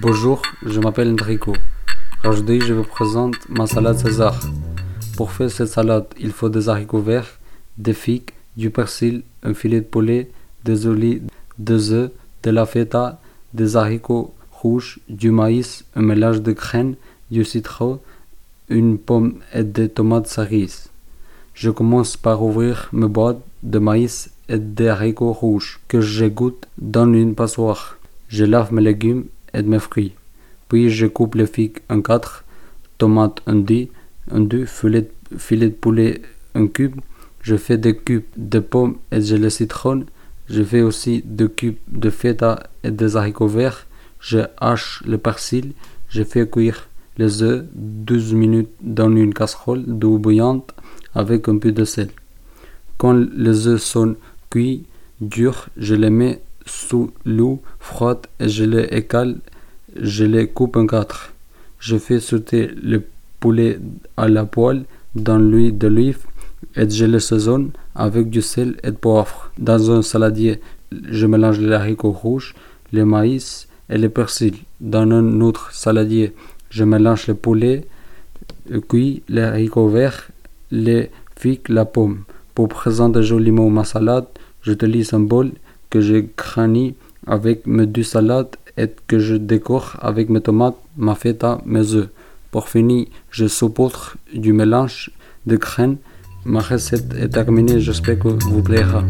Bonjour, je m'appelle Enrico. Aujourd'hui, je vous présente ma salade César. Pour faire cette salade, il faut des haricots verts, des figues, du persil, un filet de poulet, des olives, des œufs, de la feta, des haricots rouges, du maïs, un mélange de graines, du citron, une pomme et des tomates cerises. Je commence par ouvrir mes boîtes de maïs et des haricots rouges que j'égoutte dans une passoire. Je lave mes légumes et mes fruits. Puis je coupe les figues en quatre, tomates en deux, en deux filet, filet de poulet en cube. Je fais des cubes de pommes et les citron. Je fais aussi des cubes de feta et des haricots verts. Je hache le persil. Je fais cuire les œufs 12 minutes dans une casserole d'eau bouillante avec un peu de sel. Quand les œufs sont cuits, durs, je les mets sous l'eau froide et je les écale, je les coupe en quatre. Je fais sauter le poulet à la poêle dans l'huile d'olive et je le saisonne avec du sel et de poivre. Dans un saladier, je mélange les haricots rouges, le maïs et le persil. Dans un autre saladier, je mélange le poulet cuit, les haricots verts, les figues, la pomme. Pour présenter joliment ma salade, j'utilise un bol que je avec mes deux salades et que je décore avec mes tomates, ma feta, mes œufs. Pour finir, je saupoudre du mélange de graines. Ma recette est terminée, j'espère que vous plaira.